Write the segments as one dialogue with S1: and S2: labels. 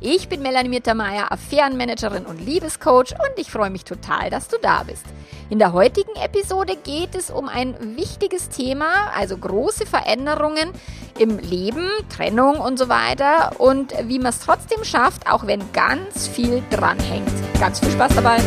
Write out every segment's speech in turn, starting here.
S1: Ich bin Melanie Mittermeier, Affärenmanagerin und Liebescoach und ich freue mich total, dass du da bist. In der heutigen Episode geht es um ein wichtiges Thema, also große Veränderungen im Leben, Trennung und so weiter und wie man es trotzdem schafft, auch wenn ganz viel dranhängt. Ganz viel Spaß dabei!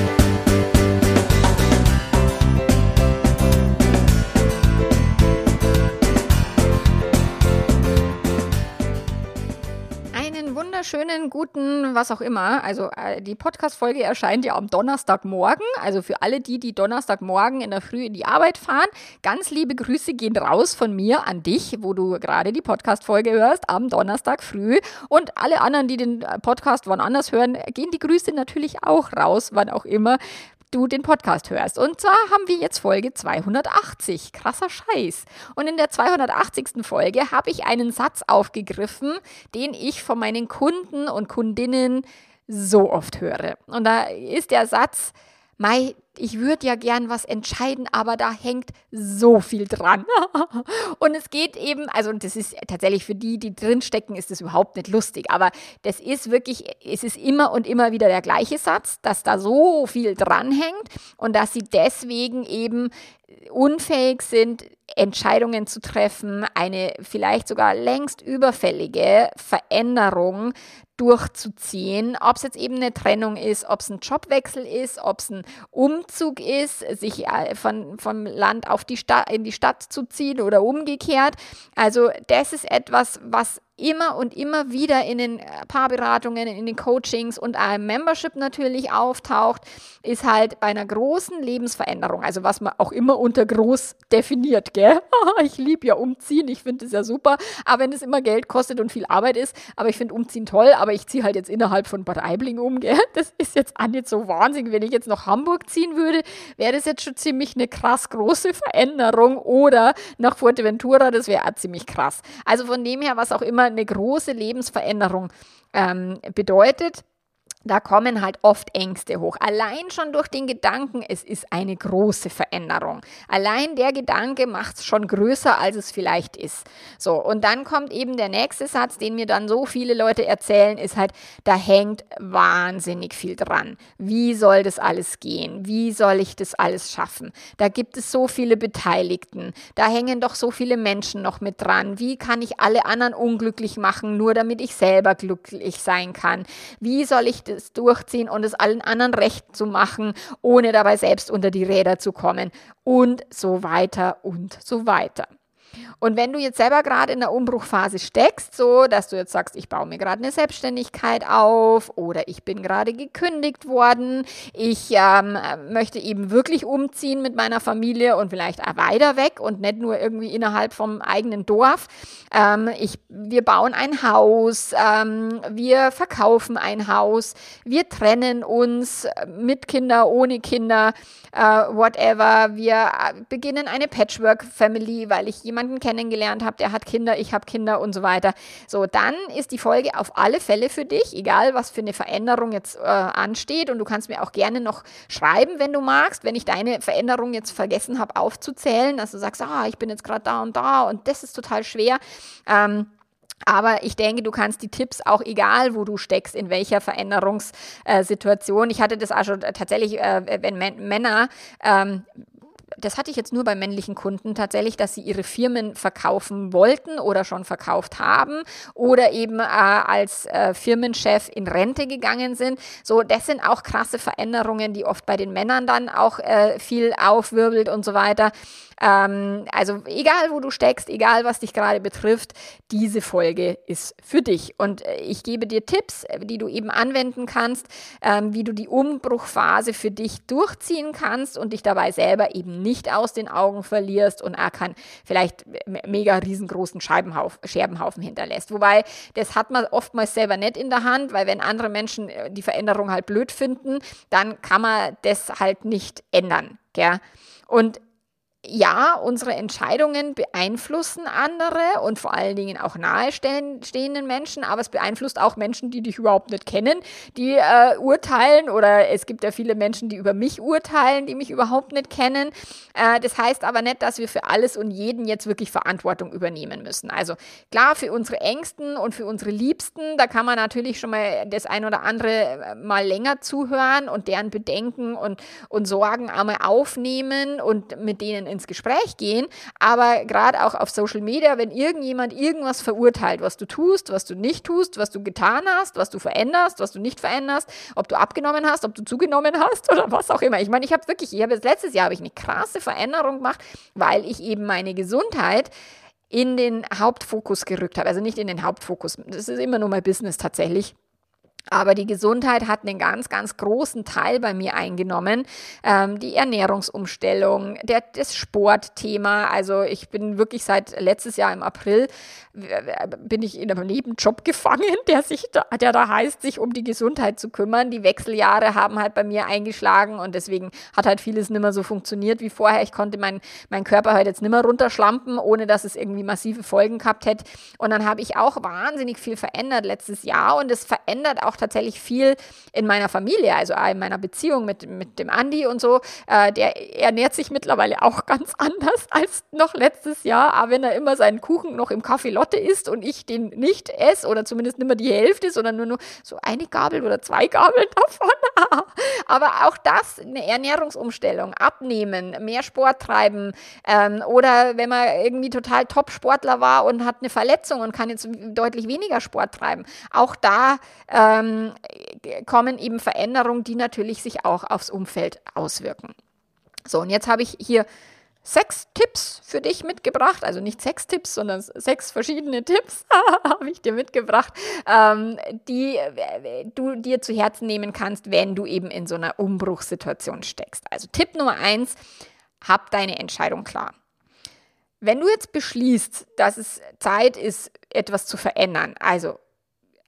S1: Wunderschönen, guten, was auch immer. Also äh, die Podcast-Folge erscheint ja am Donnerstagmorgen. Also für alle die, die Donnerstagmorgen in der Früh in die Arbeit fahren, ganz liebe Grüße gehen raus von mir an dich, wo du gerade die Podcast-Folge hörst, am Donnerstag früh. Und alle anderen, die den äh, Podcast wann anders hören, gehen die Grüße natürlich auch raus, wann auch immer du den Podcast hörst. Und zwar haben wir jetzt Folge 280. Krasser Scheiß. Und in der 280. Folge habe ich einen Satz aufgegriffen, den ich von meinen Kunden und Kundinnen so oft höre. Und da ist der Satz, Mai, ich würde ja gern was entscheiden, aber da hängt so viel dran. und es geht eben, also und das ist tatsächlich für die, die drinstecken, ist das überhaupt nicht lustig, aber das ist wirklich, es ist immer und immer wieder der gleiche Satz, dass da so viel dranhängt und dass sie deswegen eben unfähig sind, Entscheidungen zu treffen, eine vielleicht sogar längst überfällige Veränderung durchzuziehen, ob es jetzt eben eine Trennung ist, ob es ein Jobwechsel ist, ob es ein Umzug ist, sich äh, von, vom Land auf die Stadt, in die Stadt zu ziehen oder umgekehrt. Also das ist etwas, was immer und immer wieder in den äh, Paarberatungen, in den Coachings und einem Membership natürlich auftaucht, ist halt bei einer großen Lebensveränderung, also was man auch immer unter groß definiert, gell? ich liebe ja umziehen, ich finde es ja super, aber wenn es immer Geld kostet und viel Arbeit ist, aber ich finde umziehen toll, aber ich ziehe halt jetzt innerhalb von Bad Aibling um, gell? Das ist jetzt auch nicht so wahnsinnig. Wenn ich jetzt nach Hamburg ziehen würde, wäre das jetzt schon ziemlich eine krass große Veränderung oder nach Fuerteventura, das wäre auch ziemlich krass. Also von dem her, was auch immer eine große Lebensveränderung ähm, bedeutet da kommen halt oft Ängste hoch. Allein schon durch den Gedanken, es ist eine große Veränderung. Allein der Gedanke macht es schon größer, als es vielleicht ist. So, und dann kommt eben der nächste Satz, den mir dann so viele Leute erzählen, ist halt, da hängt wahnsinnig viel dran. Wie soll das alles gehen? Wie soll ich das alles schaffen? Da gibt es so viele Beteiligten. Da hängen doch so viele Menschen noch mit dran. Wie kann ich alle anderen unglücklich machen, nur damit ich selber glücklich sein kann? Wie soll ich das durchziehen und es allen anderen recht zu machen, ohne dabei selbst unter die Räder zu kommen und so weiter und so weiter. Und wenn du jetzt selber gerade in der Umbruchphase steckst, so dass du jetzt sagst, ich baue mir gerade eine Selbstständigkeit auf oder ich bin gerade gekündigt worden, ich ähm, möchte eben wirklich umziehen mit meiner Familie und vielleicht weiter weg und nicht nur irgendwie innerhalb vom eigenen Dorf. Ähm, ich, wir bauen ein Haus, ähm, wir verkaufen ein Haus, wir trennen uns mit Kinder, ohne Kinder, äh, whatever. Wir äh, beginnen eine Patchwork-Family, weil ich jemanden jemanden kennengelernt habe, der hat Kinder, ich habe Kinder und so weiter. So, dann ist die Folge auf alle Fälle für dich, egal was für eine Veränderung jetzt äh, ansteht. Und du kannst mir auch gerne noch schreiben, wenn du magst, wenn ich deine Veränderung jetzt vergessen habe aufzuzählen, dass du sagst, ah, ich bin jetzt gerade da und da und das ist total schwer. Ähm, aber ich denke, du kannst die Tipps auch egal, wo du steckst, in welcher Veränderungssituation. Ich hatte das auch schon tatsächlich, äh, wenn Männer ähm, das hatte ich jetzt nur bei männlichen Kunden tatsächlich, dass sie ihre Firmen verkaufen wollten oder schon verkauft haben oder eben äh, als äh, Firmenchef in Rente gegangen sind. So, das sind auch krasse Veränderungen, die oft bei den Männern dann auch äh, viel aufwirbelt und so weiter. Ähm, also egal, wo du steckst, egal, was dich gerade betrifft, diese Folge ist für dich. Und äh, ich gebe dir Tipps, äh, die du eben anwenden kannst, ähm, wie du die Umbruchphase für dich durchziehen kannst und dich dabei selber eben nicht aus den Augen verlierst und er kann vielleicht mega riesengroßen Scherbenhaufen hinterlässt. Wobei, das hat man oftmals selber nicht in der Hand, weil wenn andere Menschen äh, die Veränderung halt blöd finden, dann kann man das halt nicht ändern. Gell? Und ja, unsere Entscheidungen beeinflussen andere und vor allen Dingen auch nahestehenden Menschen, aber es beeinflusst auch Menschen, die dich überhaupt nicht kennen, die äh, urteilen oder es gibt ja viele Menschen, die über mich urteilen, die mich überhaupt nicht kennen. Äh, das heißt aber nicht, dass wir für alles und jeden jetzt wirklich Verantwortung übernehmen müssen. Also klar, für unsere Ängsten und für unsere Liebsten, da kann man natürlich schon mal das ein oder andere äh, mal länger zuhören und deren Bedenken und, und Sorgen einmal aufnehmen und mit denen in ins Gespräch gehen, aber gerade auch auf Social Media, wenn irgendjemand irgendwas verurteilt, was du tust, was du nicht tust, was du getan hast, was du veränderst, was du nicht veränderst, ob du abgenommen hast, ob du zugenommen hast oder was auch immer. Ich meine, ich habe wirklich, ich habe jetzt letztes Jahr habe ich eine krasse Veränderung gemacht, weil ich eben meine Gesundheit in den Hauptfokus gerückt habe. Also nicht in den Hauptfokus. Das ist immer nur mein Business tatsächlich. Aber die Gesundheit hat einen ganz, ganz großen Teil bei mir eingenommen. Ähm, die Ernährungsumstellung, der, das Sportthema. Also ich bin wirklich seit letztes Jahr im April bin ich in einem Nebenjob gefangen, der sich da, der da heißt, sich um die Gesundheit zu kümmern. Die Wechseljahre haben halt bei mir eingeschlagen und deswegen hat halt vieles nicht mehr so funktioniert wie vorher. Ich konnte meinen mein Körper halt jetzt nicht mehr runterschlampen, ohne dass es irgendwie massive Folgen gehabt hätte. Und dann habe ich auch wahnsinnig viel verändert letztes Jahr und es verändert auch tatsächlich viel in meiner Familie, also in meiner Beziehung mit, mit dem Andi und so. Äh, der ernährt sich mittlerweile auch ganz anders als noch letztes Jahr, aber wenn er immer seinen Kuchen noch im Kaffee Lotte isst und ich den nicht esse oder zumindest nicht mehr die Hälfte, sondern nur, nur so eine Gabel oder zwei Gabeln davon. aber auch das, eine Ernährungsumstellung, abnehmen, mehr Sport treiben ähm, oder wenn man irgendwie total Top-Sportler war und hat eine Verletzung und kann jetzt deutlich weniger Sport treiben. Auch da ähm, ähm, kommen eben Veränderungen, die natürlich sich auch aufs Umfeld auswirken. So, und jetzt habe ich hier sechs Tipps für dich mitgebracht. Also nicht sechs Tipps, sondern sechs verschiedene Tipps habe ich dir mitgebracht, ähm, die äh, du dir zu Herzen nehmen kannst, wenn du eben in so einer Umbruchssituation steckst. Also Tipp Nummer eins, hab deine Entscheidung klar. Wenn du jetzt beschließt, dass es Zeit ist, etwas zu verändern, also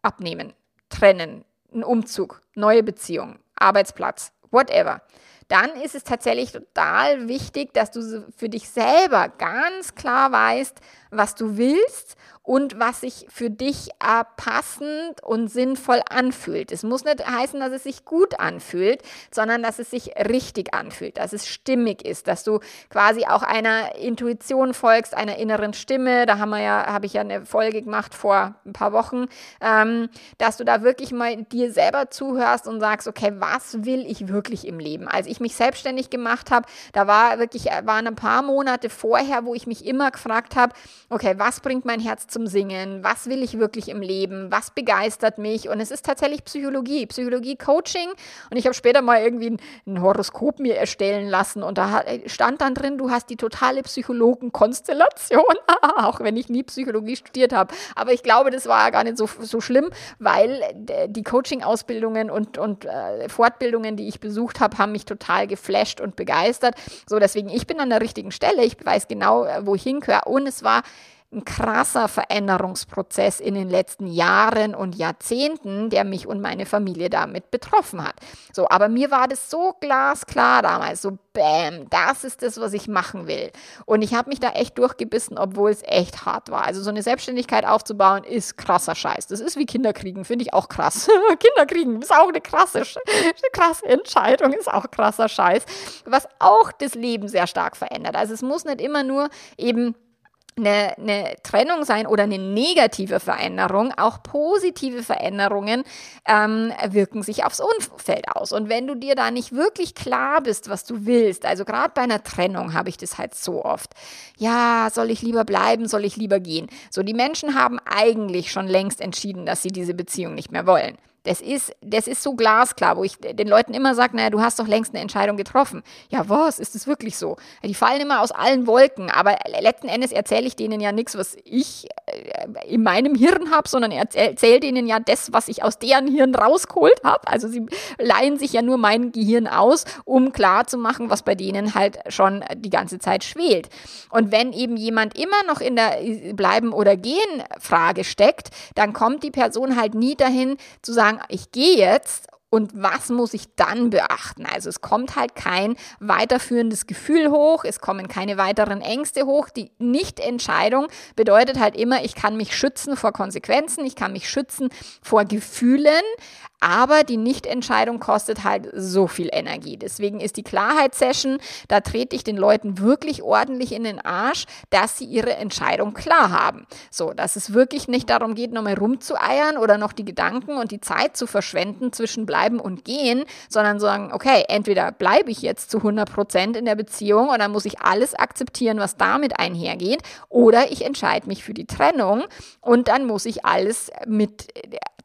S1: abnehmen, trennen, ein Umzug, neue Beziehung, Arbeitsplatz, whatever, dann ist es tatsächlich total wichtig, dass du für dich selber ganz klar weißt, was du willst und was sich für dich äh, passend und sinnvoll anfühlt. Es muss nicht heißen, dass es sich gut anfühlt, sondern dass es sich richtig anfühlt, dass es stimmig ist, dass du quasi auch einer Intuition folgst, einer inneren Stimme. Da haben wir ja, habe ich ja eine Folge gemacht vor ein paar Wochen, ähm, dass du da wirklich mal dir selber zuhörst und sagst, okay, was will ich wirklich im Leben? Als ich mich selbstständig gemacht habe, da war wirklich, waren ein paar Monate vorher, wo ich mich immer gefragt habe, okay, was bringt mein Herz zum Singen? Was will ich wirklich im Leben? Was begeistert mich? Und es ist tatsächlich Psychologie, Psychologie-Coaching. Und ich habe später mal irgendwie ein, Horoskop mir erstellen lassen und da stand dann drin, du hast die totale Psychologenkonstellation, auch wenn ich nie Psychologie studiert habe. Aber ich glaube, das war gar nicht so, so schlimm, weil die Coaching-Ausbildungen und, und äh, Fortbildungen, die ich besucht habe, haben mich total geflasht und begeistert. So, deswegen, ich bin an der richtigen Stelle. Ich weiß genau, äh, wo ich hingehöre. Und es war ein krasser Veränderungsprozess in den letzten Jahren und Jahrzehnten, der mich und meine Familie damit betroffen hat. So, aber mir war das so glasklar damals, so bam, das ist das, was ich machen will. Und ich habe mich da echt durchgebissen, obwohl es echt hart war. Also so eine Selbstständigkeit aufzubauen ist krasser Scheiß. Das ist wie Kinderkriegen, finde ich auch krass. Kinderkriegen ist auch eine krasse, eine krasse Entscheidung, ist auch krasser Scheiß, was auch das Leben sehr stark verändert. Also es muss nicht immer nur eben eine, eine, Trennung sein oder eine negative Veränderung, auch positive Veränderungen ähm, wirken sich aufs Umfeld aus. Und wenn du dir da nicht wirklich klar bist, was du willst, also gerade bei einer Trennung habe ich das halt so oft. Ja, soll ich lieber bleiben, soll ich lieber gehen? So, die Menschen haben eigentlich schon längst entschieden, dass sie diese Beziehung nicht mehr wollen. Das ist, das ist so glasklar, wo ich den Leuten immer sage, naja, du hast doch längst eine Entscheidung getroffen. Ja, was? Ist das wirklich so? Die fallen immer aus allen Wolken, aber letzten Endes erzähle ich denen ja nichts, was ich äh, in meinem Hirn habe, sondern erzähle denen ja das, was ich aus deren Hirn rausgeholt habe. Also sie leihen sich ja nur mein Gehirn aus, um klar zu machen, was bei denen halt schon die ganze Zeit schwelt. Und wenn eben jemand immer noch in der Bleiben oder Gehen Frage steckt, dann kommt die Person halt nie dahin zu sagen, sagen, ich gehe jetzt Und was muss ich dann beachten? Also es kommt halt kein weiterführendes Gefühl hoch, es kommen keine weiteren Ängste hoch. Die Nichtentscheidung bedeutet halt immer, ich kann mich schützen vor Konsequenzen, ich kann mich schützen vor Gefühlen, aber die Nichtentscheidung kostet halt so viel Energie. Deswegen ist die Klarheitssession, da trete ich den Leuten wirklich ordentlich in den Arsch, dass sie ihre Entscheidung klar haben. So, dass es wirklich nicht darum geht, nochmal rumzueiern oder noch die Gedanken und die Zeit zu verschwenden zwischen bleiben und gehen, sondern sagen, okay, entweder bleibe ich jetzt zu 100 Prozent in der Beziehung und dann muss ich alles akzeptieren, was damit einhergeht, oder ich entscheide mich für die Trennung und dann muss ich alles mit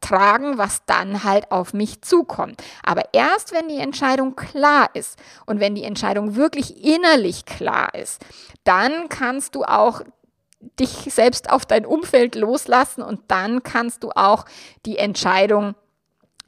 S1: tragen, was dann halt auf mich zukommt. Aber erst wenn die Entscheidung klar ist und wenn die Entscheidung wirklich innerlich klar ist, dann kannst du auch dich selbst auf dein Umfeld loslassen und dann kannst du auch die Entscheidung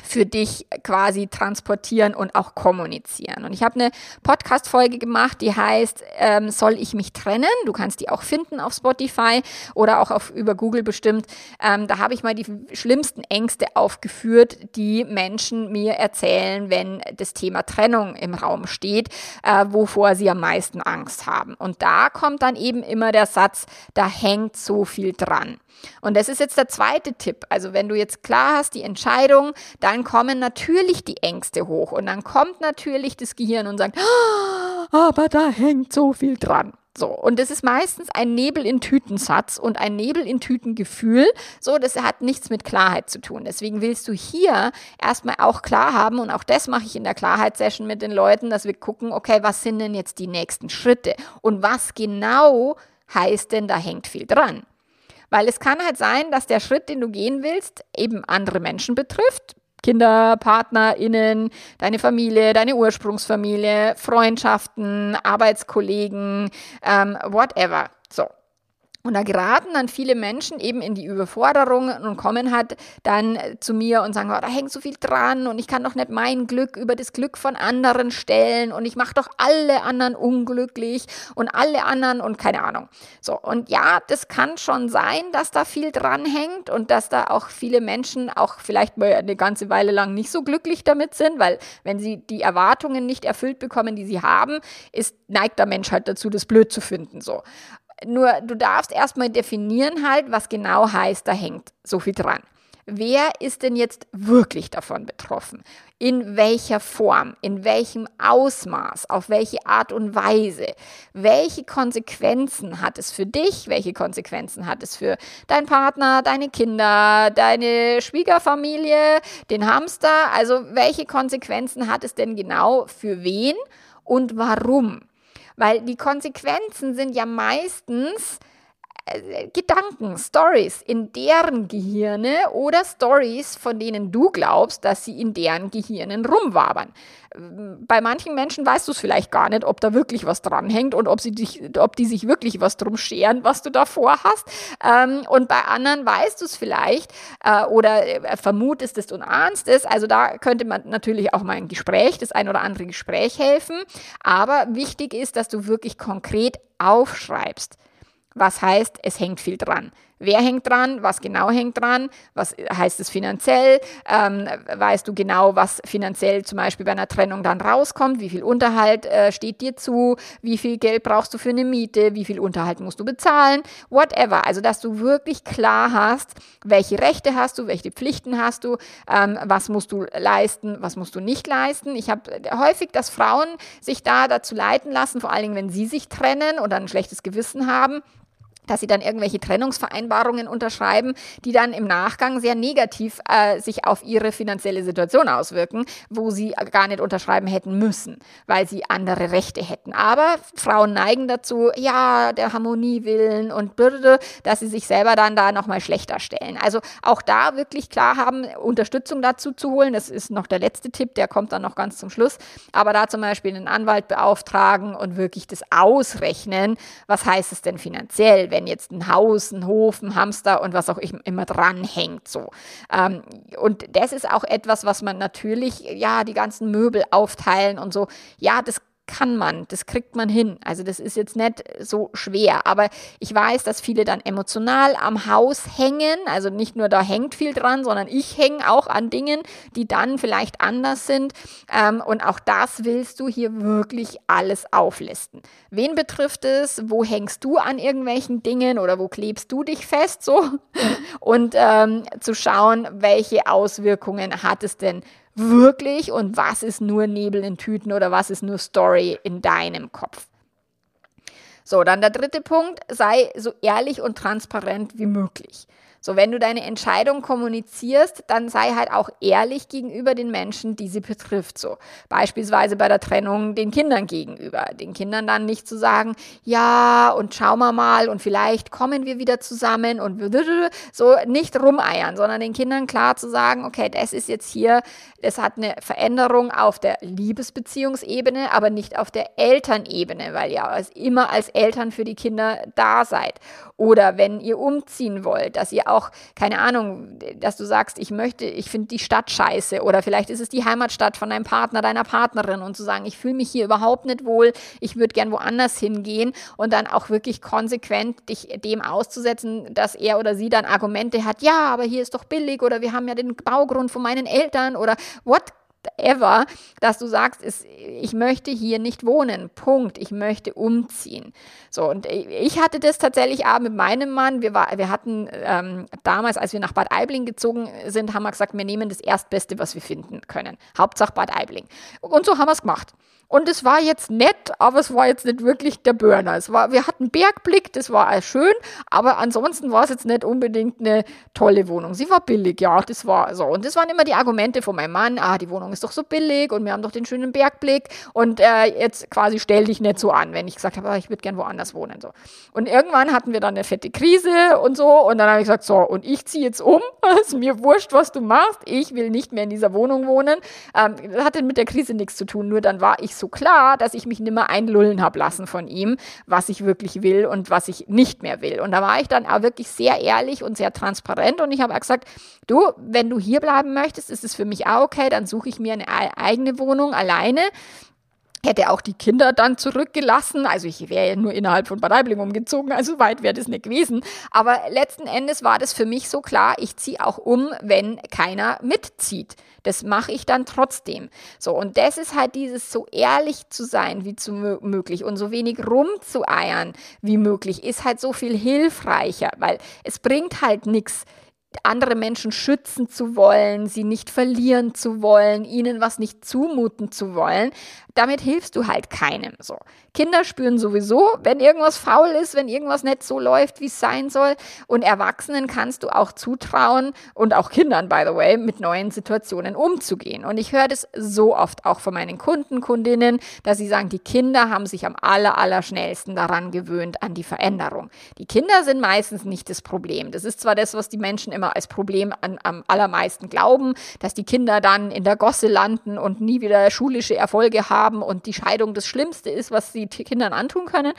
S1: für dich quasi transportieren und auch kommunizieren. Und ich habe eine Podcast-Folge gemacht, die heißt ähm, Soll ich mich trennen? Du kannst die auch finden auf Spotify oder auch auf, über Google bestimmt. Ähm, da habe ich mal die schlimmsten Ängste aufgeführt, die Menschen mir erzählen, wenn das Thema Trennung im Raum steht, äh, wovor sie am meisten Angst haben. Und da kommt dann eben immer der Satz, da hängt so viel dran. Und das ist jetzt der zweite Tipp. Also wenn du jetzt klar hast, die Entscheidung, dann kommen natürlich die Ängste hoch und dann kommt natürlich das Gehirn und sagt, ah, aber da hängt so viel dran. So, und das ist meistens ein Nebel in Tütensatz und ein Nebel in Tütengefühl. So, das hat nichts mit Klarheit zu tun. Deswegen willst du hier erstmal auch klar haben und auch das mache ich in der Klarheitssession mit den Leuten, dass wir gucken, okay, was sind denn jetzt die nächsten Schritte und was genau heißt denn, da hängt viel dran. Weil es kann halt sein, dass der Schritt, den du gehen willst, eben andere Menschen betrifft. Kinder, PartnerInnen, deine Familie, deine Ursprungsfamilie, Freundschaften, Arbeitskollegen, ähm, whatever. So. Und da geraten dann viele Menschen eben in die Überforderung und kommen halt dann zu mir und sagen, oh, da hängt so viel dran und ich kann doch nicht mein Glück über das Glück von anderen stellen und ich mache doch alle anderen unglücklich und alle anderen und keine Ahnung. So, und ja, das kann schon sein, dass da viel dran hängt und dass da auch viele Menschen auch vielleicht mal eine ganze Weile lang nicht so glücklich damit sind, weil wenn sie die Erwartungen nicht erfüllt bekommen, die sie haben, ist, neigt der Mensch halt dazu, das blöd zu finden. So. Nur du darfst erstmal definieren halt, was genau heißt, da hängt so viel dran. Wer ist denn jetzt wirklich davon betroffen? In welcher Form? In welchem Ausmaß? Auf welche Art und Weise? Welche Konsequenzen hat es für dich? Welche Konsequenzen hat es für deinen Partner, deine Kinder, deine Schwiegerfamilie, den Hamster? Also welche Konsequenzen hat es denn genau für wen und warum? Weil die Konsequenzen sind ja meistens Gedanken, Stories in deren Gehirne oder Stories, von denen du glaubst, dass sie in deren Gehirnen rumwabern bei manchen Menschen weißt du es vielleicht gar nicht, ob da wirklich was dranhängt und ob, sie dich, ob die sich wirklich was drum scheren, was du davor hast. Ähm, und bei anderen weißt du es vielleicht äh, oder äh, vermutest es und ahnst es. Also da könnte man natürlich auch mal ein Gespräch, das ein oder andere Gespräch helfen. Aber wichtig ist, dass du wirklich konkret aufschreibst. Was heißt, es hängt viel dran. Wer hängt dran? Was genau hängt dran? Was heißt es finanziell? Ähm, weißt du genau, was finanziell zum Beispiel bei einer Trennung dann rauskommt? Wie viel Unterhalt äh, steht dir zu? Wie viel Geld brauchst du für eine Miete? Wie viel Unterhalt musst du bezahlen? Whatever. Also, dass du wirklich klar hast, welche Rechte hast du, welche Pflichten hast du, ähm, was musst du leisten, was musst du nicht leisten. Ich habe häufig, dass Frauen sich da dazu leiten lassen, vor allen Dingen, wenn sie sich trennen oder ein schlechtes Gewissen haben dass sie dann irgendwelche Trennungsvereinbarungen unterschreiben, die dann im Nachgang sehr negativ äh, sich auf ihre finanzielle Situation auswirken, wo sie gar nicht unterschreiben hätten müssen, weil sie andere Rechte hätten. Aber Frauen neigen dazu, ja, der Harmonie willen und bürde, dass sie sich selber dann da nochmal schlechter stellen. Also auch da wirklich klar haben, Unterstützung dazu zu holen. Das ist noch der letzte Tipp, der kommt dann noch ganz zum Schluss. Aber da zum Beispiel einen Anwalt beauftragen und wirklich das ausrechnen, was heißt es denn finanziell, wenn jetzt ein Haus, ein Hof, ein Hamster und was auch immer dranhängt. So. Ähm, und das ist auch etwas, was man natürlich, ja, die ganzen Möbel aufteilen und so, ja, das kann man, das kriegt man hin. Also das ist jetzt nicht so schwer. Aber ich weiß, dass viele dann emotional am Haus hängen. Also nicht nur da hängt viel dran, sondern ich hänge auch an Dingen, die dann vielleicht anders sind. Ähm, und auch das willst du hier wirklich alles auflisten. Wen betrifft es? Wo hängst du an irgendwelchen Dingen oder wo klebst du dich fest? So und ähm, zu schauen, welche Auswirkungen hat es denn wirklich und was ist nur Nebel in Tüten oder was ist nur Story in deinem Kopf. So, dann der dritte Punkt, sei so ehrlich und transparent wie möglich. So, wenn du deine Entscheidung kommunizierst, dann sei halt auch ehrlich gegenüber den Menschen, die sie betrifft. So, beispielsweise bei der Trennung den Kindern gegenüber. Den Kindern dann nicht zu sagen, ja, und schauen wir mal und vielleicht kommen wir wieder zusammen und so nicht rumeiern, sondern den Kindern klar zu sagen, okay, das ist jetzt hier, es hat eine Veränderung auf der Liebesbeziehungsebene, aber nicht auf der Elternebene, weil ihr immer als Eltern für die Kinder da seid. Oder wenn ihr umziehen wollt, dass ihr auch, keine Ahnung, dass du sagst, ich möchte, ich finde die Stadt scheiße. Oder vielleicht ist es die Heimatstadt von deinem Partner, deiner Partnerin. Und zu sagen, ich fühle mich hier überhaupt nicht wohl, ich würde gern woanders hingehen. Und dann auch wirklich konsequent dich dem auszusetzen, dass er oder sie dann Argumente hat, ja, aber hier ist doch billig oder wir haben ja den Baugrund von meinen Eltern oder what ever, dass du sagst, ist, ich möchte hier nicht wohnen. Punkt. Ich möchte umziehen. So, und ich hatte das tatsächlich auch mit meinem Mann. Wir, war, wir hatten ähm, damals, als wir nach Bad Aibling gezogen sind, haben wir gesagt, wir nehmen das Erstbeste, was wir finden können. Hauptsache Bad Aibling. Und so haben wir es gemacht. Und es war jetzt nett, aber es war jetzt nicht wirklich der Burner. Es war, wir hatten Bergblick, das war schön, aber ansonsten war es jetzt nicht unbedingt eine tolle Wohnung. Sie war billig, ja, das war so. Und das waren immer die Argumente von meinem Mann, ah, die Wohnung ist doch so billig und wir haben doch den schönen Bergblick und äh, jetzt quasi stell dich nicht so an, wenn ich gesagt habe, ah, ich würde gern woanders wohnen. So. Und irgendwann hatten wir dann eine fette Krise und so und dann habe ich gesagt, so, und ich ziehe jetzt um, ist mir wurscht, was du machst, ich will nicht mehr in dieser Wohnung wohnen. Ähm, das hatte mit der Krise nichts zu tun, nur dann war ich so klar, dass ich mich nimmer einlullen habe lassen von ihm, was ich wirklich will und was ich nicht mehr will. Und da war ich dann auch wirklich sehr ehrlich und sehr transparent und ich habe gesagt, du, wenn du hier bleiben möchtest, ist es für mich auch okay, dann suche ich mir eine eigene Wohnung alleine hätte auch die Kinder dann zurückgelassen. Also ich wäre ja nur innerhalb von Bad Aibling umgezogen, also weit wäre das nicht gewesen. Aber letzten Endes war das für mich so klar, ich ziehe auch um, wenn keiner mitzieht. Das mache ich dann trotzdem. So, und das ist halt dieses so ehrlich zu sein wie zu möglich und so wenig rumzueiern wie möglich, ist halt so viel hilfreicher, weil es bringt halt nichts andere Menschen schützen zu wollen, sie nicht verlieren zu wollen, ihnen was nicht zumuten zu wollen, damit hilfst du halt keinem so. Kinder spüren sowieso, wenn irgendwas faul ist, wenn irgendwas nicht so läuft, wie es sein soll. Und Erwachsenen kannst du auch zutrauen und auch Kindern, by the way, mit neuen Situationen umzugehen. Und ich höre das so oft auch von meinen Kunden, Kundinnen, dass sie sagen, die Kinder haben sich am aller, aller schnellsten daran gewöhnt, an die Veränderung. Die Kinder sind meistens nicht das Problem. Das ist zwar das, was die Menschen immer als Problem an, am allermeisten glauben, dass die Kinder dann in der Gosse landen und nie wieder schulische Erfolge haben und die Scheidung das Schlimmste ist, was sie Kindern antun können.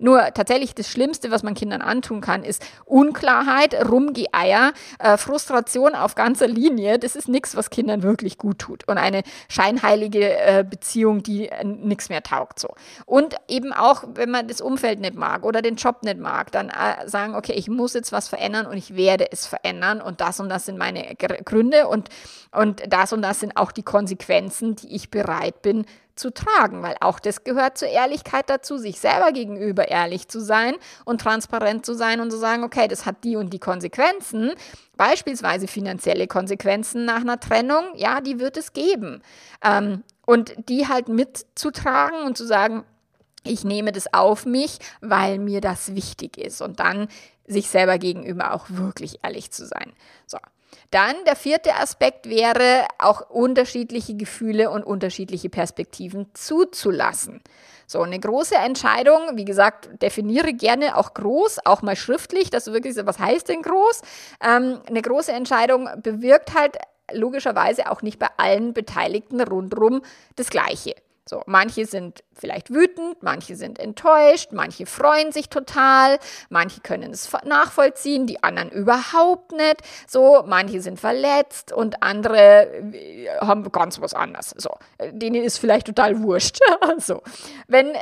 S1: Nur tatsächlich das Schlimmste, was man Kindern antun kann, ist Unklarheit, Rumgeeier, äh, Frustration auf ganzer Linie. Das ist nichts, was Kindern wirklich gut tut. Und eine scheinheilige äh, Beziehung, die äh, nichts mehr taugt. So. Und eben auch, wenn man das Umfeld nicht mag oder den Job nicht mag, dann äh, sagen, okay, ich muss jetzt was verändern und ich werde es verändern und das und das sind meine Gründe und, und das und das sind auch die Konsequenzen, die ich bereit bin zu tragen, weil auch das gehört zur Ehrlichkeit dazu, sich selber gegenüber ehrlich zu sein und transparent zu sein und zu sagen, okay, das hat die und die Konsequenzen, beispielsweise finanzielle Konsequenzen nach einer Trennung, ja, die wird es geben. Ähm, und die halt mitzutragen und zu sagen, ich nehme das auf mich, weil mir das wichtig ist. Und dann sich selber gegenüber auch wirklich ehrlich zu sein. So. Dann der vierte Aspekt wäre, auch unterschiedliche Gefühle und unterschiedliche Perspektiven zuzulassen. So, eine große Entscheidung, wie gesagt, definiere gerne auch groß, auch mal schriftlich, dass du wirklich so, was heißt denn groß? Ähm, eine große Entscheidung bewirkt halt logischerweise auch nicht bei allen Beteiligten rundherum das Gleiche. So, manche sind vielleicht wütend, manche sind enttäuscht, manche freuen sich total, manche können es nachvollziehen, die anderen überhaupt nicht. So, manche sind verletzt und andere äh, haben ganz was anderes. So, denen ist vielleicht total wurscht. so, wenn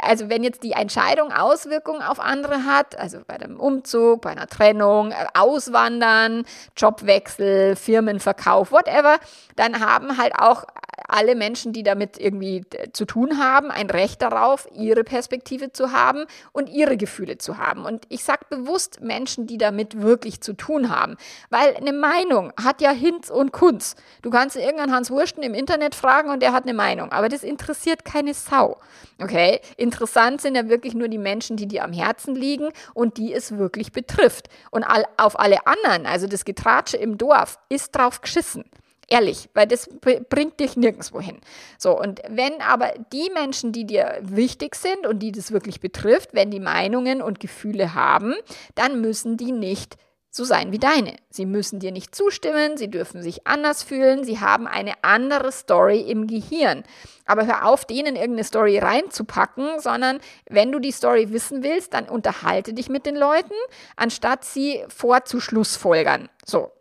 S1: also wenn jetzt die Entscheidung Auswirkungen auf andere hat, also bei einem Umzug, bei einer Trennung, äh, Auswandern, Jobwechsel, Firmenverkauf, whatever, dann haben halt auch alle Menschen, die damit irgendwie zu tun haben, ein Recht darauf, ihre Perspektive zu haben und ihre Gefühle zu haben. Und ich sage bewusst Menschen, die damit wirklich zu tun haben, weil eine Meinung hat ja Hinz und Kunz. Du kannst irgendeinen Hans Wursten im Internet fragen und der hat eine Meinung, aber das interessiert keine Sau. Okay? Interessant sind ja wirklich nur die Menschen, die dir am Herzen liegen und die es wirklich betrifft. Und all, auf alle anderen, also das Getratsche im Dorf, ist drauf geschissen. Ehrlich, weil das bringt dich nirgendwo hin. So, und wenn aber die Menschen, die dir wichtig sind und die das wirklich betrifft, wenn die Meinungen und Gefühle haben, dann müssen die nicht so sein wie deine. Sie müssen dir nicht zustimmen, sie dürfen sich anders fühlen, sie haben eine andere Story im Gehirn. Aber hör auf, denen irgendeine Story reinzupacken, sondern wenn du die Story wissen willst, dann unterhalte dich mit den Leuten, anstatt sie vorzuschlussfolgern. So,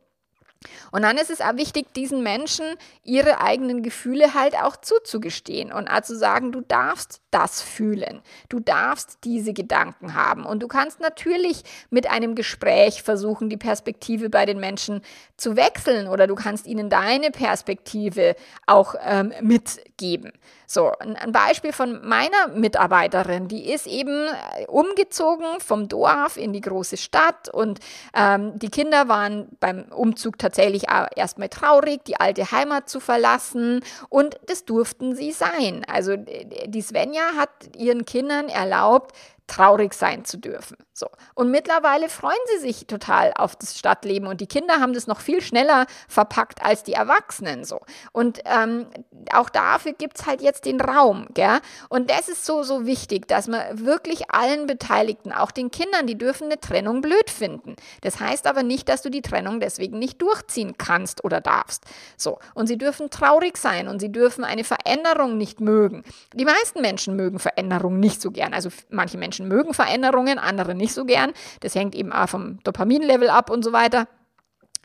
S1: und dann ist es auch wichtig, diesen Menschen ihre eigenen Gefühle halt auch zuzugestehen und auch zu sagen, du darfst das fühlen, du darfst diese Gedanken haben. Und du kannst natürlich mit einem Gespräch versuchen, die Perspektive bei den Menschen zu wechseln oder du kannst ihnen deine Perspektive auch ähm, mitgeben. So, ein Beispiel von meiner Mitarbeiterin, die ist eben äh, umgezogen vom Dorf in die große Stadt und ähm, die Kinder waren beim Umzug tatsächlich erstmal traurig, die alte Heimat zu verlassen und das durften sie sein. Also die Svenja hat ihren Kindern erlaubt, traurig sein zu dürfen. So. Und mittlerweile freuen sie sich total auf das Stadtleben und die Kinder haben das noch viel schneller verpackt als die Erwachsenen. So. Und ähm, auch dafür gibt es halt jetzt den Raum. Gell? Und das ist so, so wichtig, dass man wirklich allen Beteiligten, auch den Kindern, die dürfen eine Trennung blöd finden. Das heißt aber nicht, dass du die Trennung deswegen nicht durchziehen kannst oder darfst. So. Und sie dürfen traurig sein und sie dürfen eine Veränderung nicht mögen. Die meisten Menschen mögen Veränderungen nicht so gern. Also manche Menschen mögen Veränderungen, andere nicht so gern. Das hängt eben auch vom Dopaminlevel ab und so weiter.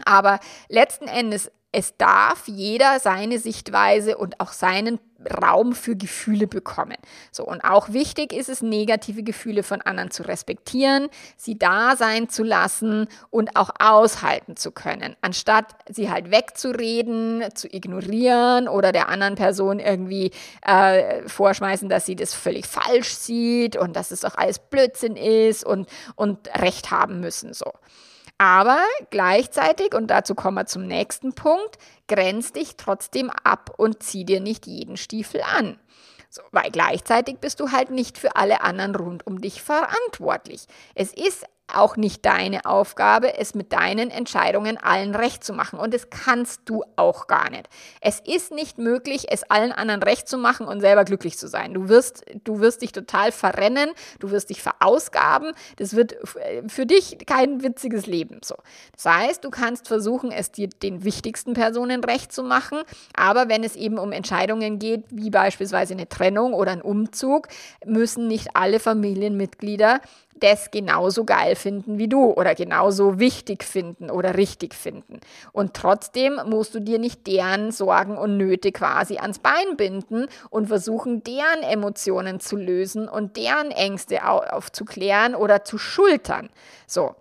S1: Aber letzten Endes, es darf jeder seine Sichtweise und auch seinen Raum für Gefühle bekommen. So, und auch wichtig ist es, negative Gefühle von anderen zu respektieren, sie da sein zu lassen und auch aushalten zu können, anstatt sie halt wegzureden, zu ignorieren oder der anderen Person irgendwie äh, vorschmeißen, dass sie das völlig falsch sieht und dass es doch alles Blödsinn ist und, und Recht haben müssen. So. Aber gleichzeitig, und dazu kommen wir zum nächsten Punkt, grenz dich trotzdem ab und zieh dir nicht jeden Stiefel an. So, weil gleichzeitig bist du halt nicht für alle anderen rund um dich verantwortlich. Es ist auch nicht deine Aufgabe, es mit deinen Entscheidungen allen recht zu machen. Und das kannst du auch gar nicht. Es ist nicht möglich, es allen anderen recht zu machen und selber glücklich zu sein. Du wirst, du wirst dich total verrennen, du wirst dich verausgaben. Das wird für dich kein witziges Leben. So. Das heißt, du kannst versuchen, es dir den wichtigsten Personen recht zu machen. Aber wenn es eben um Entscheidungen geht, wie beispielsweise eine Trennung oder ein Umzug, müssen nicht alle Familienmitglieder das genauso geil finden wie du oder genauso wichtig finden oder richtig finden. Und trotzdem musst du dir nicht deren Sorgen und Nöte quasi ans Bein binden und versuchen, deren Emotionen zu lösen und deren Ängste aufzuklären oder zu schultern. So,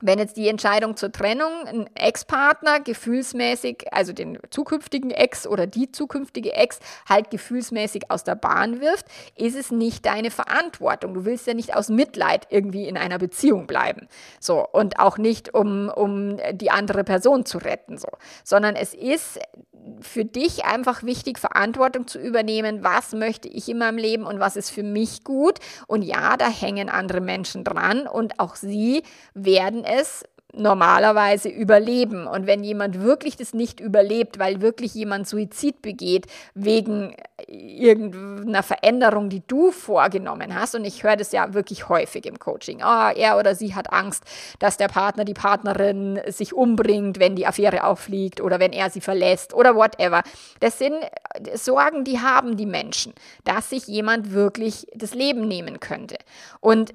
S1: wenn jetzt die Entscheidung zur Trennung ein Ex-Partner gefühlsmäßig, also den zukünftigen Ex oder die zukünftige Ex halt gefühlsmäßig aus der Bahn wirft, ist es nicht deine Verantwortung. Du willst ja nicht aus Mitleid irgendwie in einer Beziehung bleiben. So. Und auch nicht, um, um die andere Person zu retten, so. Sondern es ist für dich einfach wichtig, Verantwortung zu übernehmen. Was möchte ich in meinem Leben und was ist für mich gut? Und ja, da hängen andere Menschen dran und auch sie werden es normalerweise überleben. Und wenn jemand wirklich das nicht überlebt, weil wirklich jemand Suizid begeht, wegen irgendeiner Veränderung, die du vorgenommen hast, und ich höre das ja wirklich häufig im Coaching, oh, er oder sie hat Angst, dass der Partner, die Partnerin sich umbringt, wenn die Affäre auffliegt oder wenn er sie verlässt oder whatever. Das sind Sorgen, die haben die Menschen, dass sich jemand wirklich das Leben nehmen könnte. Und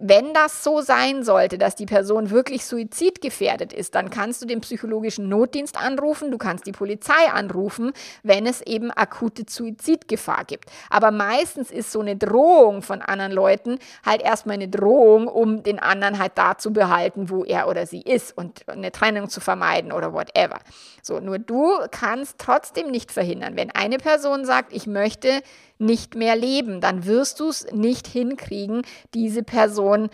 S1: wenn das so sein sollte, dass die Person wirklich suizidgefährdet ist, dann kannst du den psychologischen Notdienst anrufen, du kannst die Polizei anrufen, wenn es eben akute Suizidgefahr gibt. Aber meistens ist so eine Drohung von anderen Leuten halt erstmal eine Drohung, um den anderen halt da zu behalten, wo er oder sie ist und eine Trennung zu vermeiden oder whatever. So, nur du kannst trotzdem nicht verhindern, wenn eine Person sagt, ich möchte nicht mehr leben, dann wirst du es nicht hinkriegen, diese Person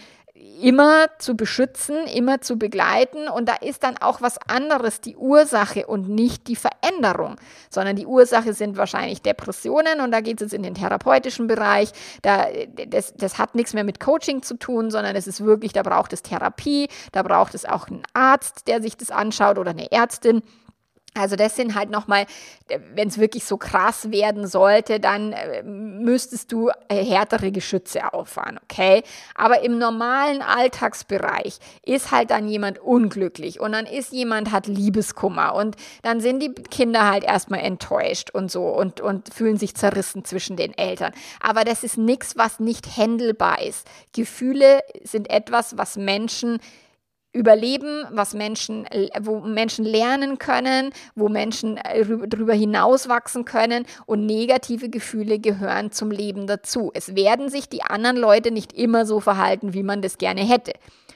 S1: immer zu beschützen, immer zu begleiten. Und da ist dann auch was anderes die Ursache und nicht die Veränderung, sondern die Ursache sind wahrscheinlich Depressionen und da geht es jetzt in den therapeutischen Bereich. Da, das, das hat nichts mehr mit Coaching zu tun, sondern es ist wirklich, da braucht es Therapie, da braucht es auch einen Arzt, der sich das anschaut oder eine Ärztin. Also das sind halt nochmal, wenn es wirklich so krass werden sollte, dann äh, müsstest du äh, härtere Geschütze auffahren, okay? Aber im normalen Alltagsbereich ist halt dann jemand unglücklich und dann ist jemand hat Liebeskummer und dann sind die Kinder halt erstmal enttäuscht und so und, und fühlen sich zerrissen zwischen den Eltern. Aber das ist nichts, was nicht händelbar ist. Gefühle sind etwas, was Menschen Überleben, was Menschen, wo Menschen lernen können, wo Menschen äh, darüber hinaus wachsen können und negative Gefühle gehören zum Leben dazu. Es werden sich die anderen Leute nicht immer so verhalten, wie man das gerne hätte.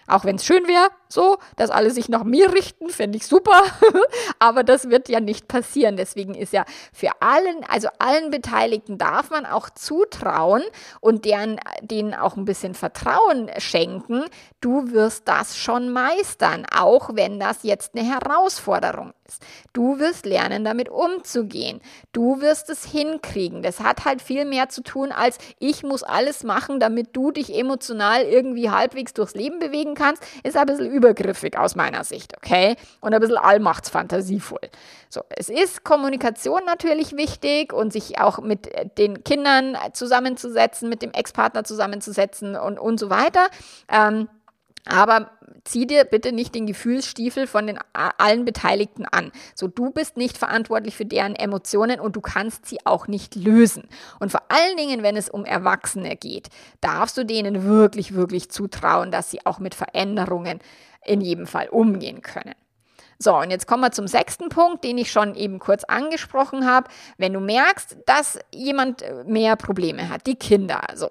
S1: Auch wenn es schön wäre, so, dass alle sich nach mir richten, fände ich super. Aber das wird ja nicht passieren. Deswegen ist ja für allen, also allen Beteiligten darf man auch zutrauen und deren, denen auch ein bisschen Vertrauen schenken. Du wirst das schon meistern, auch wenn das jetzt eine Herausforderung ist. Du wirst lernen, damit umzugehen. Du wirst es hinkriegen. Das hat halt viel mehr zu tun, als ich muss alles machen, damit du dich emotional irgendwie halbwegs durchs Leben bewegen kannst. Ist ein bisschen übergriffig aus meiner Sicht, okay? Und ein bisschen allmachtsfantasievoll. So, es ist Kommunikation natürlich wichtig und sich auch mit den Kindern zusammenzusetzen, mit dem Ex-Partner zusammenzusetzen und, und so weiter. Ähm, aber zieh dir bitte nicht den Gefühlsstiefel von den allen Beteiligten an. So, du bist nicht verantwortlich für deren Emotionen und du kannst sie auch nicht lösen. Und vor allen Dingen, wenn es um Erwachsene geht, darfst du denen wirklich, wirklich zutrauen, dass sie auch mit Veränderungen in jedem Fall umgehen können. So, und jetzt kommen wir zum sechsten Punkt, den ich schon eben kurz angesprochen habe. Wenn du merkst, dass jemand äh, mehr Probleme hat, die Kinder, so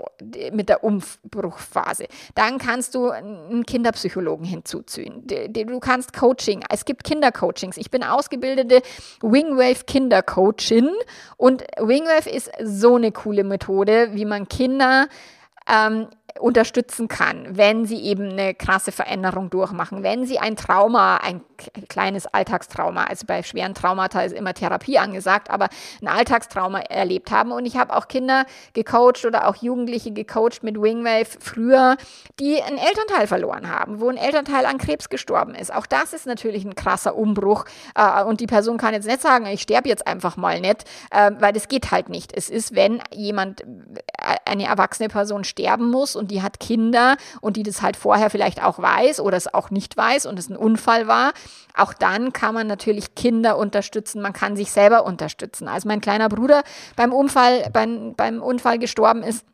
S1: mit der Umbruchphase, dann kannst du einen Kinderpsychologen hinzuziehen. Du kannst Coaching, es gibt Kindercoachings. Ich bin ausgebildete Wingwave Kindercoachin und Wingwave ist so eine coole Methode, wie man Kinder ähm, unterstützen kann, wenn sie eben eine krasse Veränderung durchmachen, wenn sie ein Trauma, ein kleines Alltagstrauma, also bei schweren Traumata ist immer Therapie angesagt, aber ein Alltagstrauma erlebt haben. Und ich habe auch Kinder gecoacht oder auch Jugendliche gecoacht mit Wingwave früher, die einen Elternteil verloren haben, wo ein Elternteil an Krebs gestorben ist. Auch das ist natürlich ein krasser Umbruch. Äh, und die Person kann jetzt nicht sagen, ich sterbe jetzt einfach mal nicht, äh, weil das geht halt nicht. Es ist, wenn jemand, äh, eine erwachsene Person sterben muss und und die hat Kinder und die das halt vorher vielleicht auch weiß oder es auch nicht weiß und es ein Unfall war, auch dann kann man natürlich Kinder unterstützen, man kann sich selber unterstützen. Als mein kleiner Bruder beim Unfall, beim, beim Unfall gestorben ist,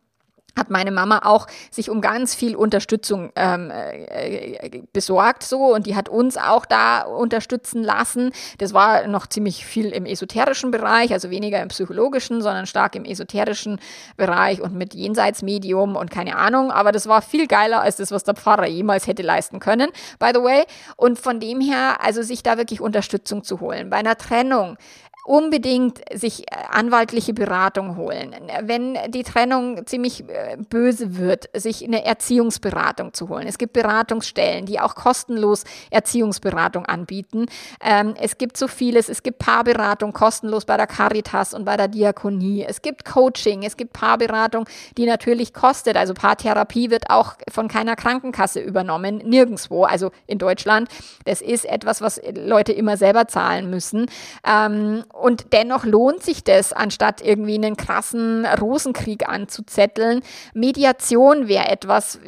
S1: hat meine Mama auch sich um ganz viel Unterstützung ähm, äh, besorgt so und die hat uns auch da unterstützen lassen. Das war noch ziemlich viel im esoterischen Bereich, also weniger im psychologischen, sondern stark im esoterischen Bereich und mit Jenseitsmedium und keine Ahnung. Aber das war viel geiler als das, was der Pfarrer jemals hätte leisten können, by the way. Und von dem her, also sich da wirklich Unterstützung zu holen. Bei einer Trennung unbedingt sich äh, anwaltliche Beratung holen. Wenn die Trennung ziemlich äh, böse wird, sich eine Erziehungsberatung zu holen. Es gibt Beratungsstellen, die auch kostenlos Erziehungsberatung anbieten. Ähm, es gibt so vieles. Es gibt Paarberatung kostenlos bei der Caritas und bei der Diakonie. Es gibt Coaching, es gibt Paarberatung, die natürlich kostet. Also Paartherapie wird auch von keiner Krankenkasse übernommen, nirgendwo, also in Deutschland. Das ist etwas, was Leute immer selber zahlen müssen. Und dennoch lohnt sich das, anstatt irgendwie einen krassen Rosenkrieg anzuzetteln. Mediation wäre etwas,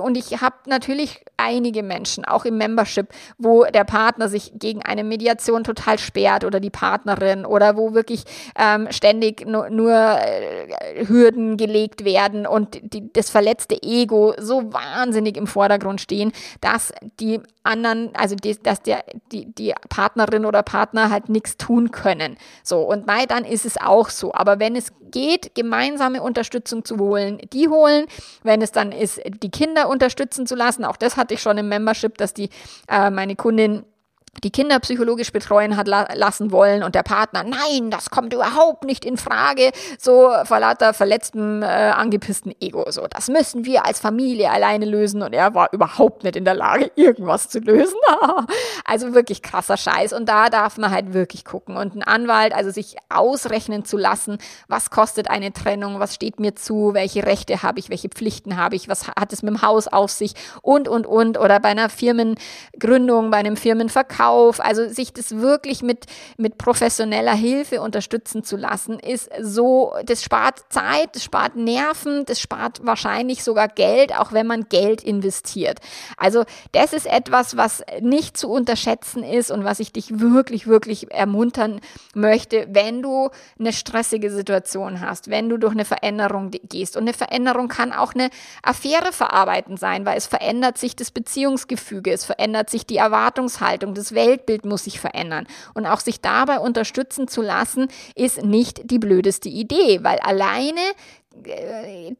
S1: und ich habe natürlich einige Menschen, auch im Membership, wo der Partner sich gegen eine Mediation total sperrt oder die Partnerin oder wo wirklich ähm, ständig nur, nur äh, Hürden gelegt werden und die, das verletzte Ego so wahnsinnig im Vordergrund stehen, dass die anderen, also die, dass der, die, die Partnerin oder Partner halt nichts tun können. So, und mei, dann ist es auch so. Aber wenn es geht, gemeinsame Unterstützung zu holen, die holen. Wenn es dann ist, die Kinder unterstützen zu lassen, auch das hatte ich schon im Membership, dass die äh, meine Kundin die Kinder psychologisch betreuen hat la lassen wollen und der Partner, nein, das kommt überhaupt nicht in Frage, so vor lauter verletztem, äh, angepissten Ego. So, das müssen wir als Familie alleine lösen und er war überhaupt nicht in der Lage, irgendwas zu lösen. also wirklich krasser Scheiß und da darf man halt wirklich gucken und ein Anwalt, also sich ausrechnen zu lassen, was kostet eine Trennung, was steht mir zu, welche Rechte habe ich, welche Pflichten habe ich, was hat es mit dem Haus auf sich und, und, und oder bei einer Firmengründung, bei einem Firmenverkauf Verkauf, also sich das wirklich mit, mit professioneller Hilfe unterstützen zu lassen, ist so, das spart Zeit, das spart Nerven, das spart wahrscheinlich sogar Geld, auch wenn man Geld investiert. Also das ist etwas, was nicht zu unterschätzen ist und was ich dich wirklich, wirklich ermuntern möchte, wenn du eine stressige Situation hast, wenn du durch eine Veränderung gehst. Und eine Veränderung kann auch eine Affäre verarbeiten sein, weil es verändert sich das Beziehungsgefüge, es verändert sich die Erwartungshaltung, das Weltbild muss sich verändern. Und auch sich dabei unterstützen zu lassen, ist nicht die blödeste Idee, weil alleine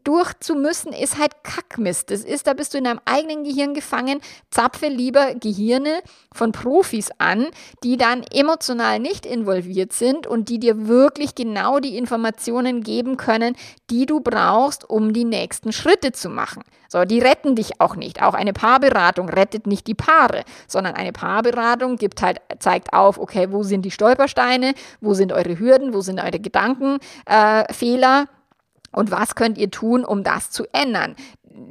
S1: durchzumüssen ist halt Kackmist. Das ist, da bist du in deinem eigenen Gehirn gefangen. Zapfe lieber Gehirne von Profis an, die dann emotional nicht involviert sind und die dir wirklich genau die Informationen geben können, die du brauchst, um die nächsten Schritte zu machen. So, die retten dich auch nicht. Auch eine Paarberatung rettet nicht die Paare, sondern eine Paarberatung gibt halt, zeigt auf, okay, wo sind die Stolpersteine, wo sind eure Hürden, wo sind eure Gedankenfehler. Äh, und was könnt ihr tun, um das zu ändern?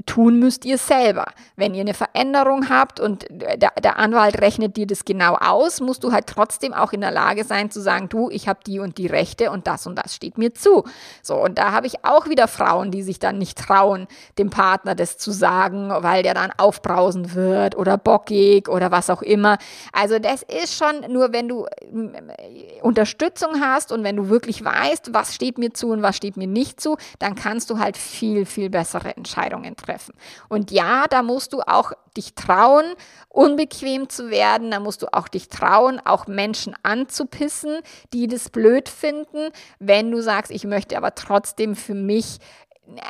S1: Tun müsst ihr selber. Wenn ihr eine Veränderung habt und der, der, Anwalt rechnet dir das genau aus, musst du halt trotzdem auch in der Lage sein zu sagen, du, ich habe die und die Rechte und das und das steht mir zu. So, und da habe ich auch wieder Frauen, die sich dann nicht trauen, dem Partner das zu sagen, weil der dann aufbrausen wird oder bockig oder was auch immer. Also das ist schon nur, wenn du äh, Unterstützung hast und wenn du wirklich weißt, was steht mir zu und was steht mir nicht zu, dann kannst du halt viel, viel bessere Entscheidungen treffen. Und ja, da musst du auch dich trauen, unbequem zu werden. Da musst du auch dich trauen, auch Menschen anzupissen, die das blöd finden, wenn du sagst, ich möchte aber trotzdem für mich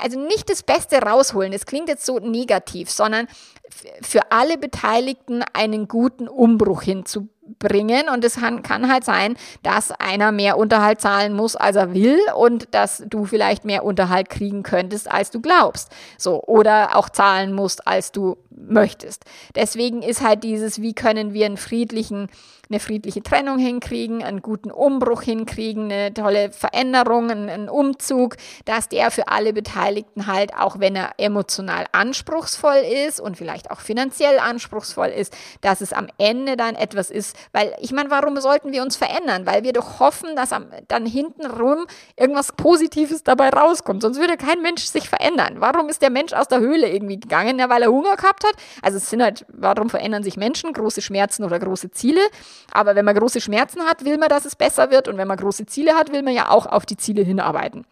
S1: also nicht das Beste rausholen, das klingt jetzt so negativ, sondern für alle Beteiligten einen guten Umbruch hinzubekommen bringen. Und es kann, halt sein, dass einer mehr Unterhalt zahlen muss, als er will und dass du vielleicht mehr Unterhalt kriegen könntest, als du glaubst. So. Oder auch zahlen musst, als du möchtest. Deswegen ist halt dieses, wie können wir einen friedlichen eine friedliche Trennung hinkriegen, einen guten Umbruch hinkriegen, eine tolle Veränderung, einen, Umzug, dass der für alle Beteiligten halt, auch wenn er emotional anspruchsvoll ist und vielleicht auch finanziell anspruchsvoll ist, dass es am Ende dann etwas ist, weil ich meine, warum sollten wir uns verändern? Weil wir doch hoffen, dass am, dann hintenrum irgendwas Positives dabei rauskommt. Sonst würde kein Mensch sich verändern. Warum ist der Mensch aus der Höhle irgendwie gegangen? Ja, weil er Hunger gehabt hat. Also es sind halt, warum verändern sich Menschen? Große Schmerzen oder große Ziele. Aber wenn man große Schmerzen hat, will man, dass es besser wird. Und wenn man große Ziele hat, will man ja auch auf die Ziele hinarbeiten.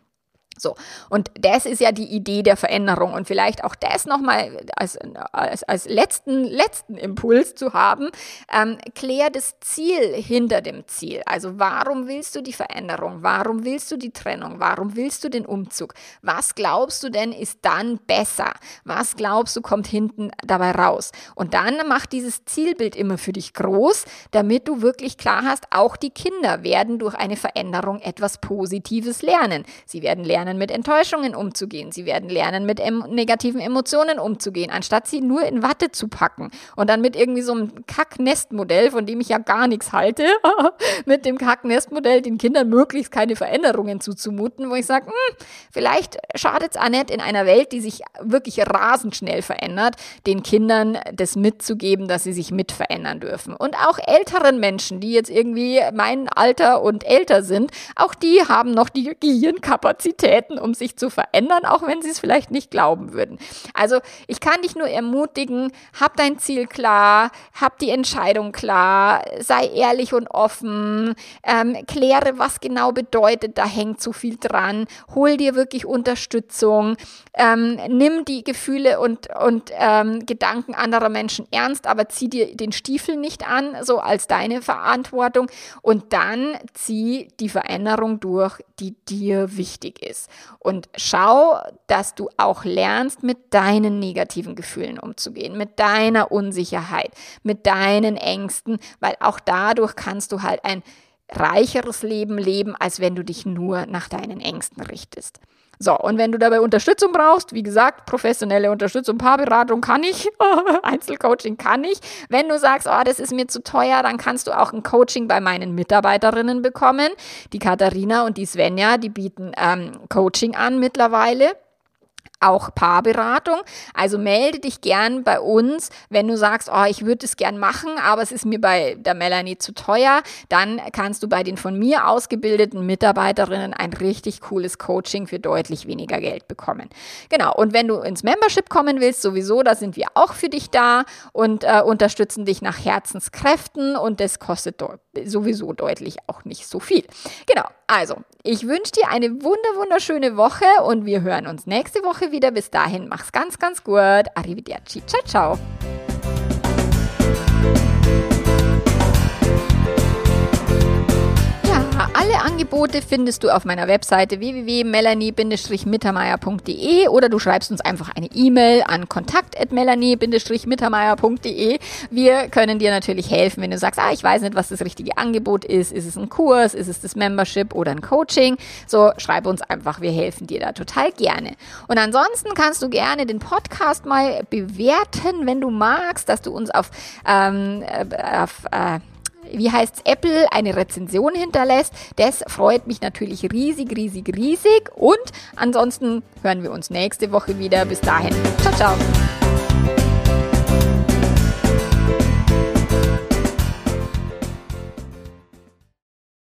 S1: So, und das ist ja die Idee der Veränderung und vielleicht auch das nochmal als, als, als letzten, letzten Impuls zu haben, ähm, klär das Ziel hinter dem Ziel. Also warum willst du die Veränderung? Warum willst du die Trennung? Warum willst du den Umzug? Was glaubst du denn ist dann besser? Was glaubst du kommt hinten dabei raus? Und dann mach dieses Zielbild immer für dich groß, damit du wirklich klar hast, auch die Kinder werden durch eine Veränderung etwas Positives lernen. Sie werden lernen, lernen, mit Enttäuschungen umzugehen. Sie werden lernen, mit em negativen Emotionen umzugehen, anstatt sie nur in Watte zu packen und dann mit irgendwie so einem Kack-Nest-Modell, von dem ich ja gar nichts halte, mit dem Kack-Nest-Modell den Kindern möglichst keine Veränderungen zuzumuten, wo ich sage, hm, vielleicht schadet es auch in einer Welt, die sich wirklich rasend schnell verändert, den Kindern das mitzugeben, dass sie sich mit verändern dürfen. Und auch älteren Menschen, die jetzt irgendwie mein Alter und älter sind, auch die haben noch die Gehirnkapazität täten, um sich zu verändern, auch wenn sie es vielleicht nicht glauben würden. Also ich kann dich nur ermutigen, hab dein Ziel klar, hab die Entscheidung klar, sei ehrlich und offen, ähm, kläre, was genau bedeutet, da hängt zu viel dran, hol dir wirklich Unterstützung, ähm, nimm die Gefühle und, und ähm, Gedanken anderer Menschen ernst, aber zieh dir den Stiefel nicht an, so als deine Verantwortung und dann zieh die Veränderung durch, die dir wichtig ist. Und schau, dass du auch lernst, mit deinen negativen Gefühlen umzugehen, mit deiner Unsicherheit, mit deinen Ängsten, weil auch dadurch kannst du halt ein reicheres Leben leben, als wenn du dich nur nach deinen Ängsten richtest. So, und wenn du dabei Unterstützung brauchst, wie gesagt, professionelle Unterstützung, Paarberatung kann ich, Einzelcoaching kann ich. Wenn du sagst, oh, das ist mir zu teuer, dann kannst du auch ein Coaching bei meinen Mitarbeiterinnen bekommen. Die Katharina und die Svenja, die bieten ähm, Coaching an mittlerweile auch Paarberatung. Also melde dich gern bei uns, wenn du sagst, oh, ich würde es gern machen, aber es ist mir bei der Melanie zu teuer. Dann kannst du bei den von mir ausgebildeten Mitarbeiterinnen ein richtig cooles Coaching für deutlich weniger Geld bekommen. Genau. Und wenn du ins Membership kommen willst, sowieso, da sind wir auch für dich da und äh, unterstützen dich nach Herzenskräften und das kostet sowieso deutlich auch nicht so viel. Genau. Also, ich wünsche dir eine wunder wunderschöne Woche und wir hören uns nächste Woche wieder. Bis dahin, mach's ganz, ganz gut. Arrivederci. Ciao, ciao. Angebote findest du auf meiner Webseite www.melanie-mittermeier.de oder du schreibst uns einfach eine E-Mail an kontakt.melanie-mittermeier.de. Wir können dir natürlich helfen, wenn du sagst, ah, ich weiß nicht, was das richtige Angebot ist. Ist es ein Kurs? Ist es das Membership oder ein Coaching? So, schreib uns einfach. Wir helfen dir da total gerne. Und ansonsten kannst du gerne den Podcast mal bewerten, wenn du magst, dass du uns auf, ähm, äh, auf äh, wie heißt Apple, eine Rezension hinterlässt. Das freut mich natürlich riesig, riesig, riesig. Und ansonsten hören wir uns nächste Woche wieder. Bis dahin. Ciao, ciao.